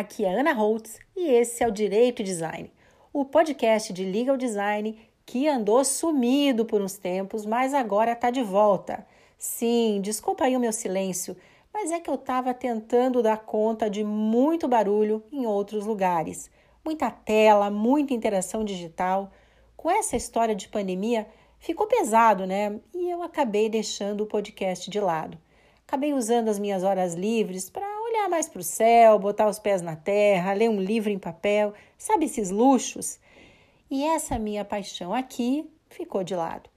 Aqui é Ana Holtz e esse é o Direito e Design, o podcast de legal design que andou sumido por uns tempos, mas agora está de volta. Sim, desculpa aí o meu silêncio, mas é que eu estava tentando dar conta de muito barulho em outros lugares. Muita tela, muita interação digital. Com essa história de pandemia, ficou pesado, né? E eu acabei deixando o podcast de lado. Acabei usando as minhas horas livres para olhar mais para o céu, botar os pés na terra, ler um livro em papel, sabe esses luxos? E essa minha paixão aqui ficou de lado.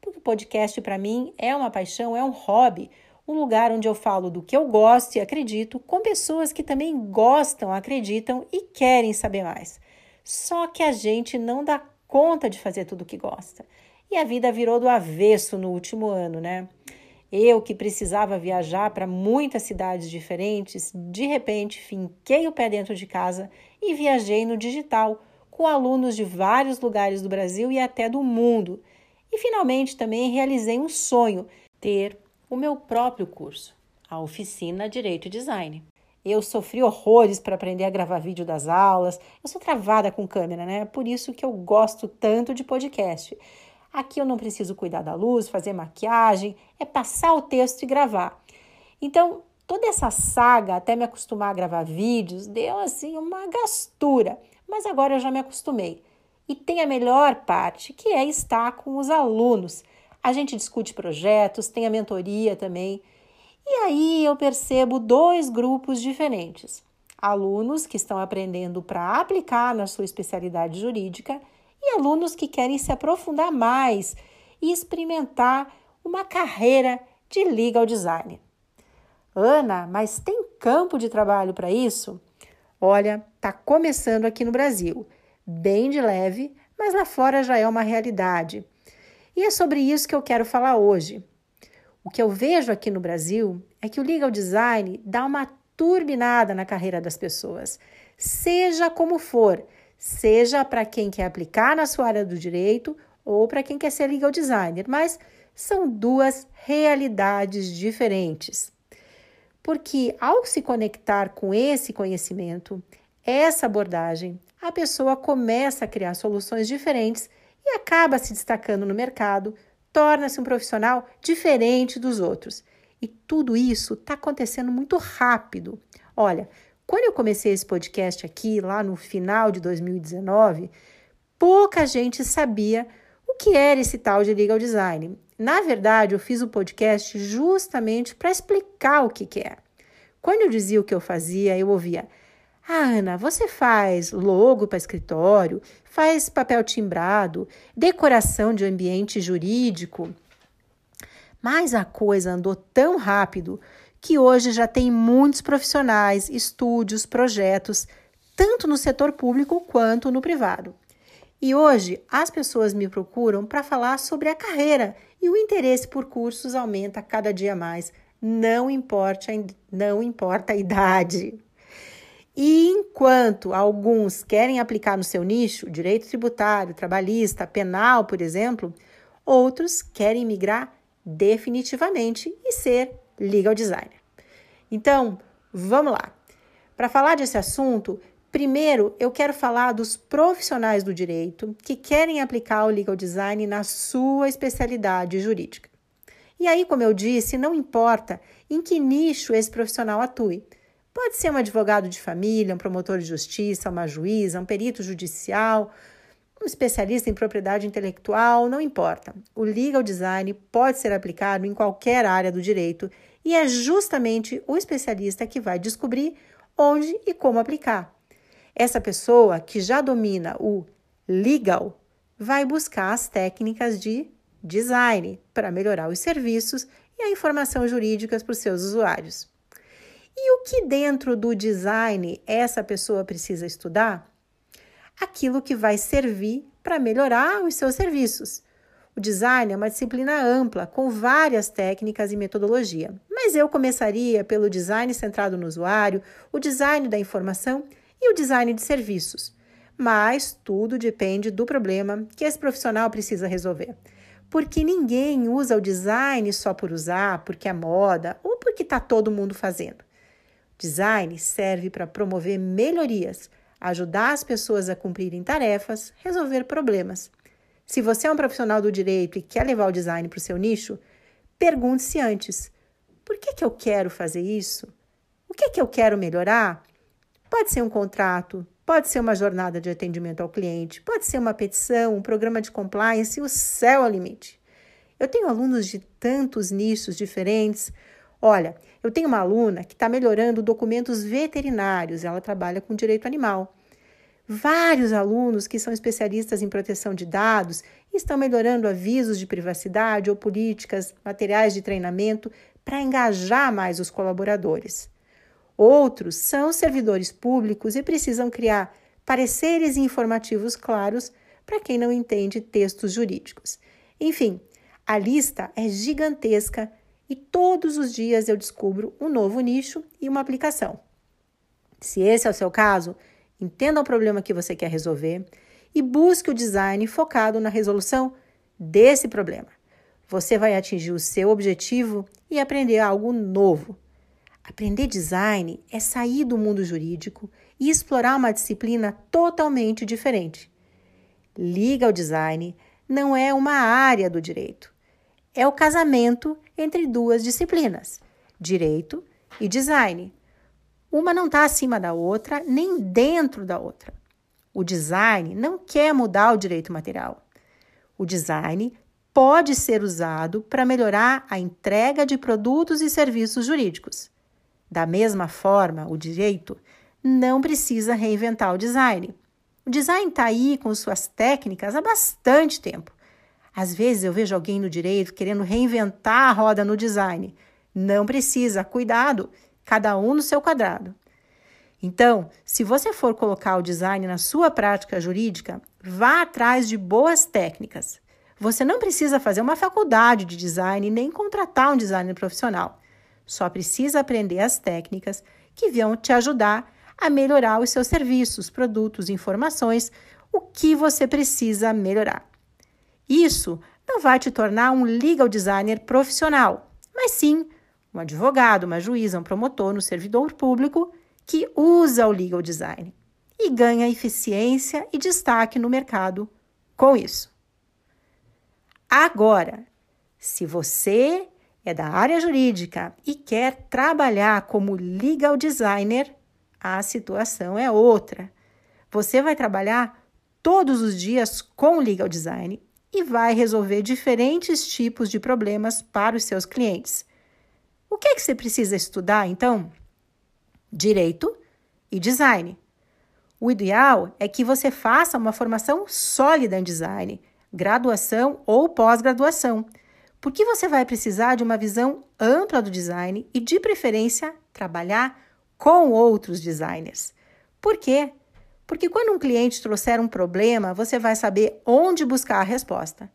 Porque o podcast para mim é uma paixão, é um hobby, um lugar onde eu falo do que eu gosto e acredito com pessoas que também gostam, acreditam e querem saber mais. Só que a gente não dá conta de fazer tudo o que gosta. E a vida virou do avesso no último ano, né? Eu que precisava viajar para muitas cidades diferentes, de repente finquei o pé dentro de casa e viajei no digital com alunos de vários lugares do Brasil e até do mundo. E finalmente também realizei um sonho: ter o meu próprio curso, a oficina Direito e Design. Eu sofri horrores para aprender a gravar vídeo das aulas. Eu sou travada com câmera, né? Por isso que eu gosto tanto de podcast. Aqui eu não preciso cuidar da luz, fazer maquiagem, é passar o texto e gravar. Então, toda essa saga até me acostumar a gravar vídeos deu assim uma gastura mas agora eu já me acostumei. E tem a melhor parte, que é estar com os alunos. A gente discute projetos, tem a mentoria também. E aí eu percebo dois grupos diferentes: alunos que estão aprendendo para aplicar na sua especialidade jurídica alunos que querem se aprofundar mais e experimentar uma carreira de legal design. Ana, mas tem campo de trabalho para isso? Olha, está começando aqui no Brasil, bem de leve, mas lá fora já é uma realidade. E é sobre isso que eu quero falar hoje. O que eu vejo aqui no Brasil é que o legal design dá uma turbinada na carreira das pessoas, seja como for, seja para quem quer aplicar na sua área do direito ou para quem quer ser legal designer, mas são duas realidades diferentes porque ao se conectar com esse conhecimento, essa abordagem, a pessoa começa a criar soluções diferentes e acaba se destacando no mercado, torna-se um profissional diferente dos outros. E tudo isso está acontecendo muito rápido. Olha, quando eu comecei esse podcast aqui, lá no final de 2019, pouca gente sabia o que era esse tal de legal design. Na verdade, eu fiz o podcast justamente para explicar o que, que é. Quando eu dizia o que eu fazia, eu ouvia: Ah, Ana, você faz logo para escritório, faz papel timbrado, decoração de ambiente jurídico. Mas a coisa andou tão rápido que hoje já tem muitos profissionais, estúdios, projetos, tanto no setor público quanto no privado. E hoje as pessoas me procuram para falar sobre a carreira e o interesse por cursos aumenta cada dia mais, não importa, não importa a idade. E enquanto alguns querem aplicar no seu nicho, direito tributário, trabalhista, penal, por exemplo, outros querem migrar definitivamente e ser legal designer. Então, vamos lá. Para falar desse assunto, Primeiro, eu quero falar dos profissionais do direito que querem aplicar o legal design na sua especialidade jurídica. E aí, como eu disse, não importa em que nicho esse profissional atue. Pode ser um advogado de família, um promotor de justiça, uma juíza, um perito judicial, um especialista em propriedade intelectual, não importa. O legal design pode ser aplicado em qualquer área do direito e é justamente o especialista que vai descobrir onde e como aplicar. Essa pessoa que já domina o legal vai buscar as técnicas de design para melhorar os serviços e a informação jurídica para os seus usuários. E o que dentro do design essa pessoa precisa estudar? Aquilo que vai servir para melhorar os seus serviços. O design é uma disciplina ampla, com várias técnicas e metodologia, mas eu começaria pelo design centrado no usuário, o design da informação e o design de serviços. Mas tudo depende do problema que esse profissional precisa resolver. Porque ninguém usa o design só por usar, porque é moda ou porque está todo mundo fazendo. Design serve para promover melhorias, ajudar as pessoas a cumprirem tarefas, resolver problemas. Se você é um profissional do direito e quer levar o design para o seu nicho, pergunte-se antes: por que, que eu quero fazer isso? O que, que eu quero melhorar? Pode ser um contrato, pode ser uma jornada de atendimento ao cliente, pode ser uma petição, um programa de compliance, o céu é o limite. Eu tenho alunos de tantos nichos diferentes. Olha, eu tenho uma aluna que está melhorando documentos veterinários, ela trabalha com direito animal. Vários alunos que são especialistas em proteção de dados estão melhorando avisos de privacidade ou políticas, materiais de treinamento para engajar mais os colaboradores. Outros são servidores públicos e precisam criar pareceres informativos claros para quem não entende textos jurídicos. Enfim, a lista é gigantesca e todos os dias eu descubro um novo nicho e uma aplicação. Se esse é o seu caso, entenda o problema que você quer resolver e busque o design focado na resolução desse problema. Você vai atingir o seu objetivo e aprender algo novo. Aprender design é sair do mundo jurídico e explorar uma disciplina totalmente diferente. Liga ao design não é uma área do direito. É o casamento entre duas disciplinas, direito e design. Uma não está acima da outra, nem dentro da outra. O design não quer mudar o direito material. O design pode ser usado para melhorar a entrega de produtos e serviços jurídicos. Da mesma forma, o direito não precisa reinventar o design. O design está aí com suas técnicas há bastante tempo. Às vezes eu vejo alguém no direito querendo reinventar a roda no design. Não precisa, cuidado, cada um no seu quadrado. Então, se você for colocar o design na sua prática jurídica, vá atrás de boas técnicas. Você não precisa fazer uma faculdade de design nem contratar um designer profissional. Só precisa aprender as técnicas que vão te ajudar a melhorar os seus serviços, produtos, informações, o que você precisa melhorar. Isso não vai te tornar um legal designer profissional, mas sim um advogado, uma juíza, um promotor no servidor público que usa o legal design e ganha eficiência e destaque no mercado com isso. Agora, se você é da área jurídica e quer trabalhar como legal designer, a situação é outra. Você vai trabalhar todos os dias com legal design e vai resolver diferentes tipos de problemas para os seus clientes. O que é que você precisa estudar, então? Direito e design. O ideal é que você faça uma formação sólida em design, graduação ou pós-graduação porque você vai precisar de uma visão ampla do design e, de preferência, trabalhar com outros designers. Por quê? Porque quando um cliente trouxer um problema, você vai saber onde buscar a resposta.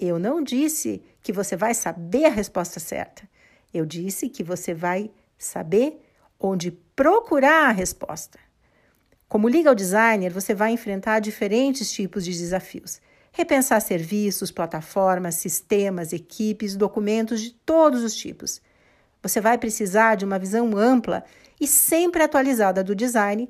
Eu não disse que você vai saber a resposta certa. Eu disse que você vai saber onde procurar a resposta. Como legal designer, você vai enfrentar diferentes tipos de desafios repensar serviços, plataformas, sistemas, equipes, documentos de todos os tipos. Você vai precisar de uma visão ampla e sempre atualizada do design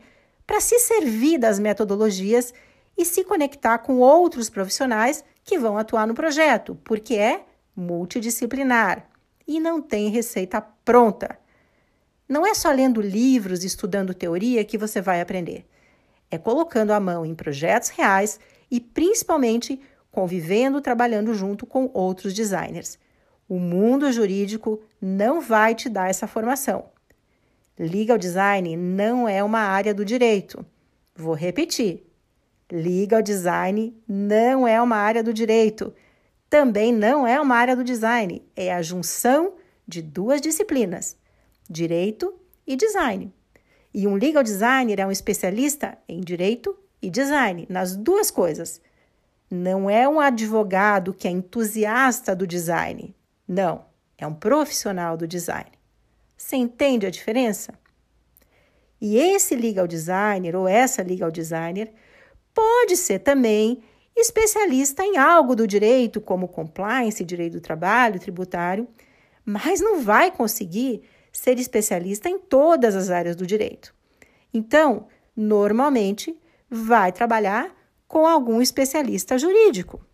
para se servir das metodologias e se conectar com outros profissionais que vão atuar no projeto, porque é multidisciplinar e não tem receita pronta. Não é só lendo livros e estudando teoria que você vai aprender. É colocando a mão em projetos reais e principalmente convivendo, trabalhando junto com outros designers. O mundo jurídico não vai te dar essa formação. Legal design não é uma área do direito. Vou repetir. Legal design não é uma área do direito. Também não é uma área do design. É a junção de duas disciplinas: direito e design. E um legal designer é um especialista em direito e design, nas duas coisas. Não é um advogado que é entusiasta do design. Não, é um profissional do design. Você entende a diferença? E esse legal designer ou essa legal designer pode ser também especialista em algo do direito, como compliance, direito do trabalho, tributário, mas não vai conseguir ser especialista em todas as áreas do direito. Então, normalmente, vai trabalhar com algum especialista jurídico.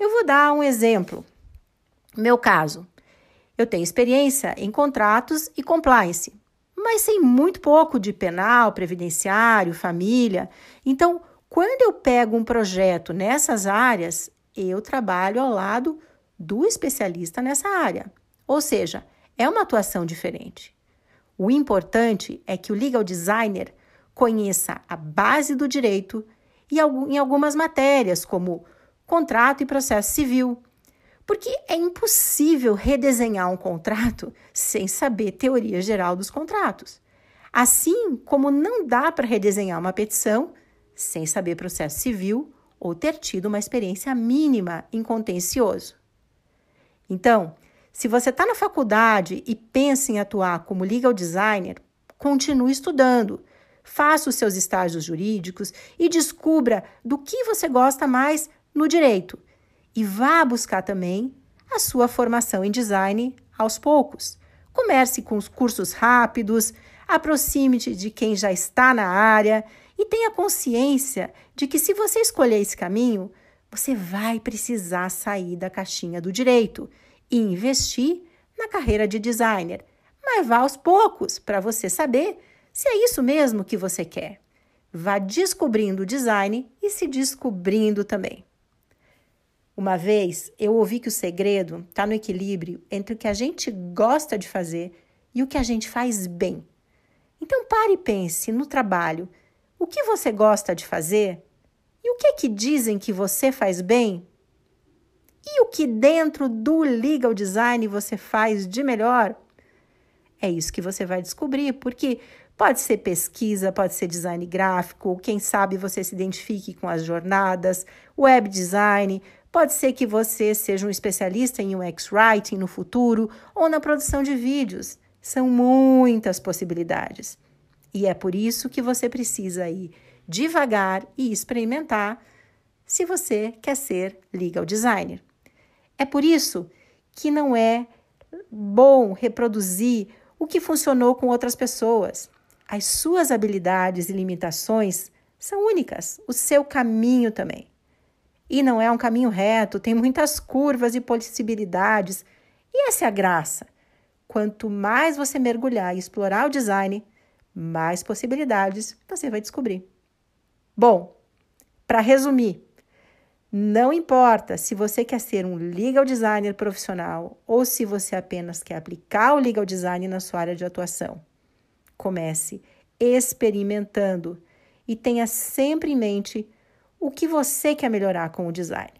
Eu vou dar um exemplo. Meu caso, eu tenho experiência em contratos e compliance, mas sei muito pouco de penal, previdenciário, família. Então, quando eu pego um projeto nessas áreas, eu trabalho ao lado do especialista nessa área. Ou seja, é uma atuação diferente. O importante é que o legal designer conheça a base do direito e em algumas matérias, como contrato e processo civil, porque é impossível redesenhar um contrato sem saber teoria geral dos contratos. Assim como não dá para redesenhar uma petição sem saber processo civil ou ter tido uma experiência mínima em contencioso. Então, se você está na faculdade e pensa em atuar como legal designer, continue estudando. Faça os seus estágios jurídicos e descubra do que você gosta mais no direito. E vá buscar também a sua formação em design aos poucos. Comece com os cursos rápidos, aproxime-te de quem já está na área e tenha consciência de que se você escolher esse caminho, você vai precisar sair da caixinha do direito e investir na carreira de designer. Mas vá aos poucos para você saber se é isso mesmo que você quer. Vá descobrindo o design e se descobrindo também. Uma vez eu ouvi que o segredo está no equilíbrio entre o que a gente gosta de fazer e o que a gente faz bem. Então pare e pense no trabalho. O que você gosta de fazer? E o que é que dizem que você faz bem? E o que dentro do legal design você faz de melhor? É isso que você vai descobrir, porque pode ser pesquisa, pode ser design gráfico, quem sabe você se identifique com as jornadas, web design, pode ser que você seja um especialista em UX writing no futuro ou na produção de vídeos. São muitas possibilidades. E é por isso que você precisa ir devagar e experimentar se você quer ser legal designer. É por isso que não é bom reproduzir o que funcionou com outras pessoas. As suas habilidades e limitações são únicas, o seu caminho também. E não é um caminho reto, tem muitas curvas e possibilidades. E essa é a graça. Quanto mais você mergulhar e explorar o design, mais possibilidades você vai descobrir. Bom, para resumir, não importa se você quer ser um legal designer profissional ou se você apenas quer aplicar o legal design na sua área de atuação. Comece experimentando e tenha sempre em mente o que você quer melhorar com o design.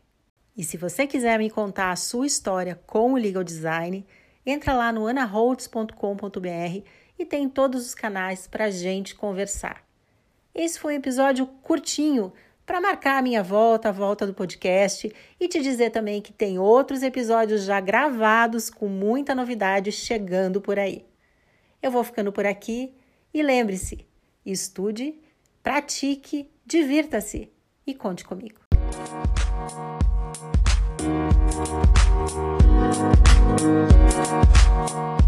E se você quiser me contar a sua história com o legal design, entra lá no anaholtz.com.br e tem todos os canais para gente conversar. Esse foi um episódio curtinho para marcar a minha volta, a volta do podcast e te dizer também que tem outros episódios já gravados com muita novidade chegando por aí. Eu vou ficando por aqui e lembre-se: estude, pratique, divirta-se e conte comigo. Música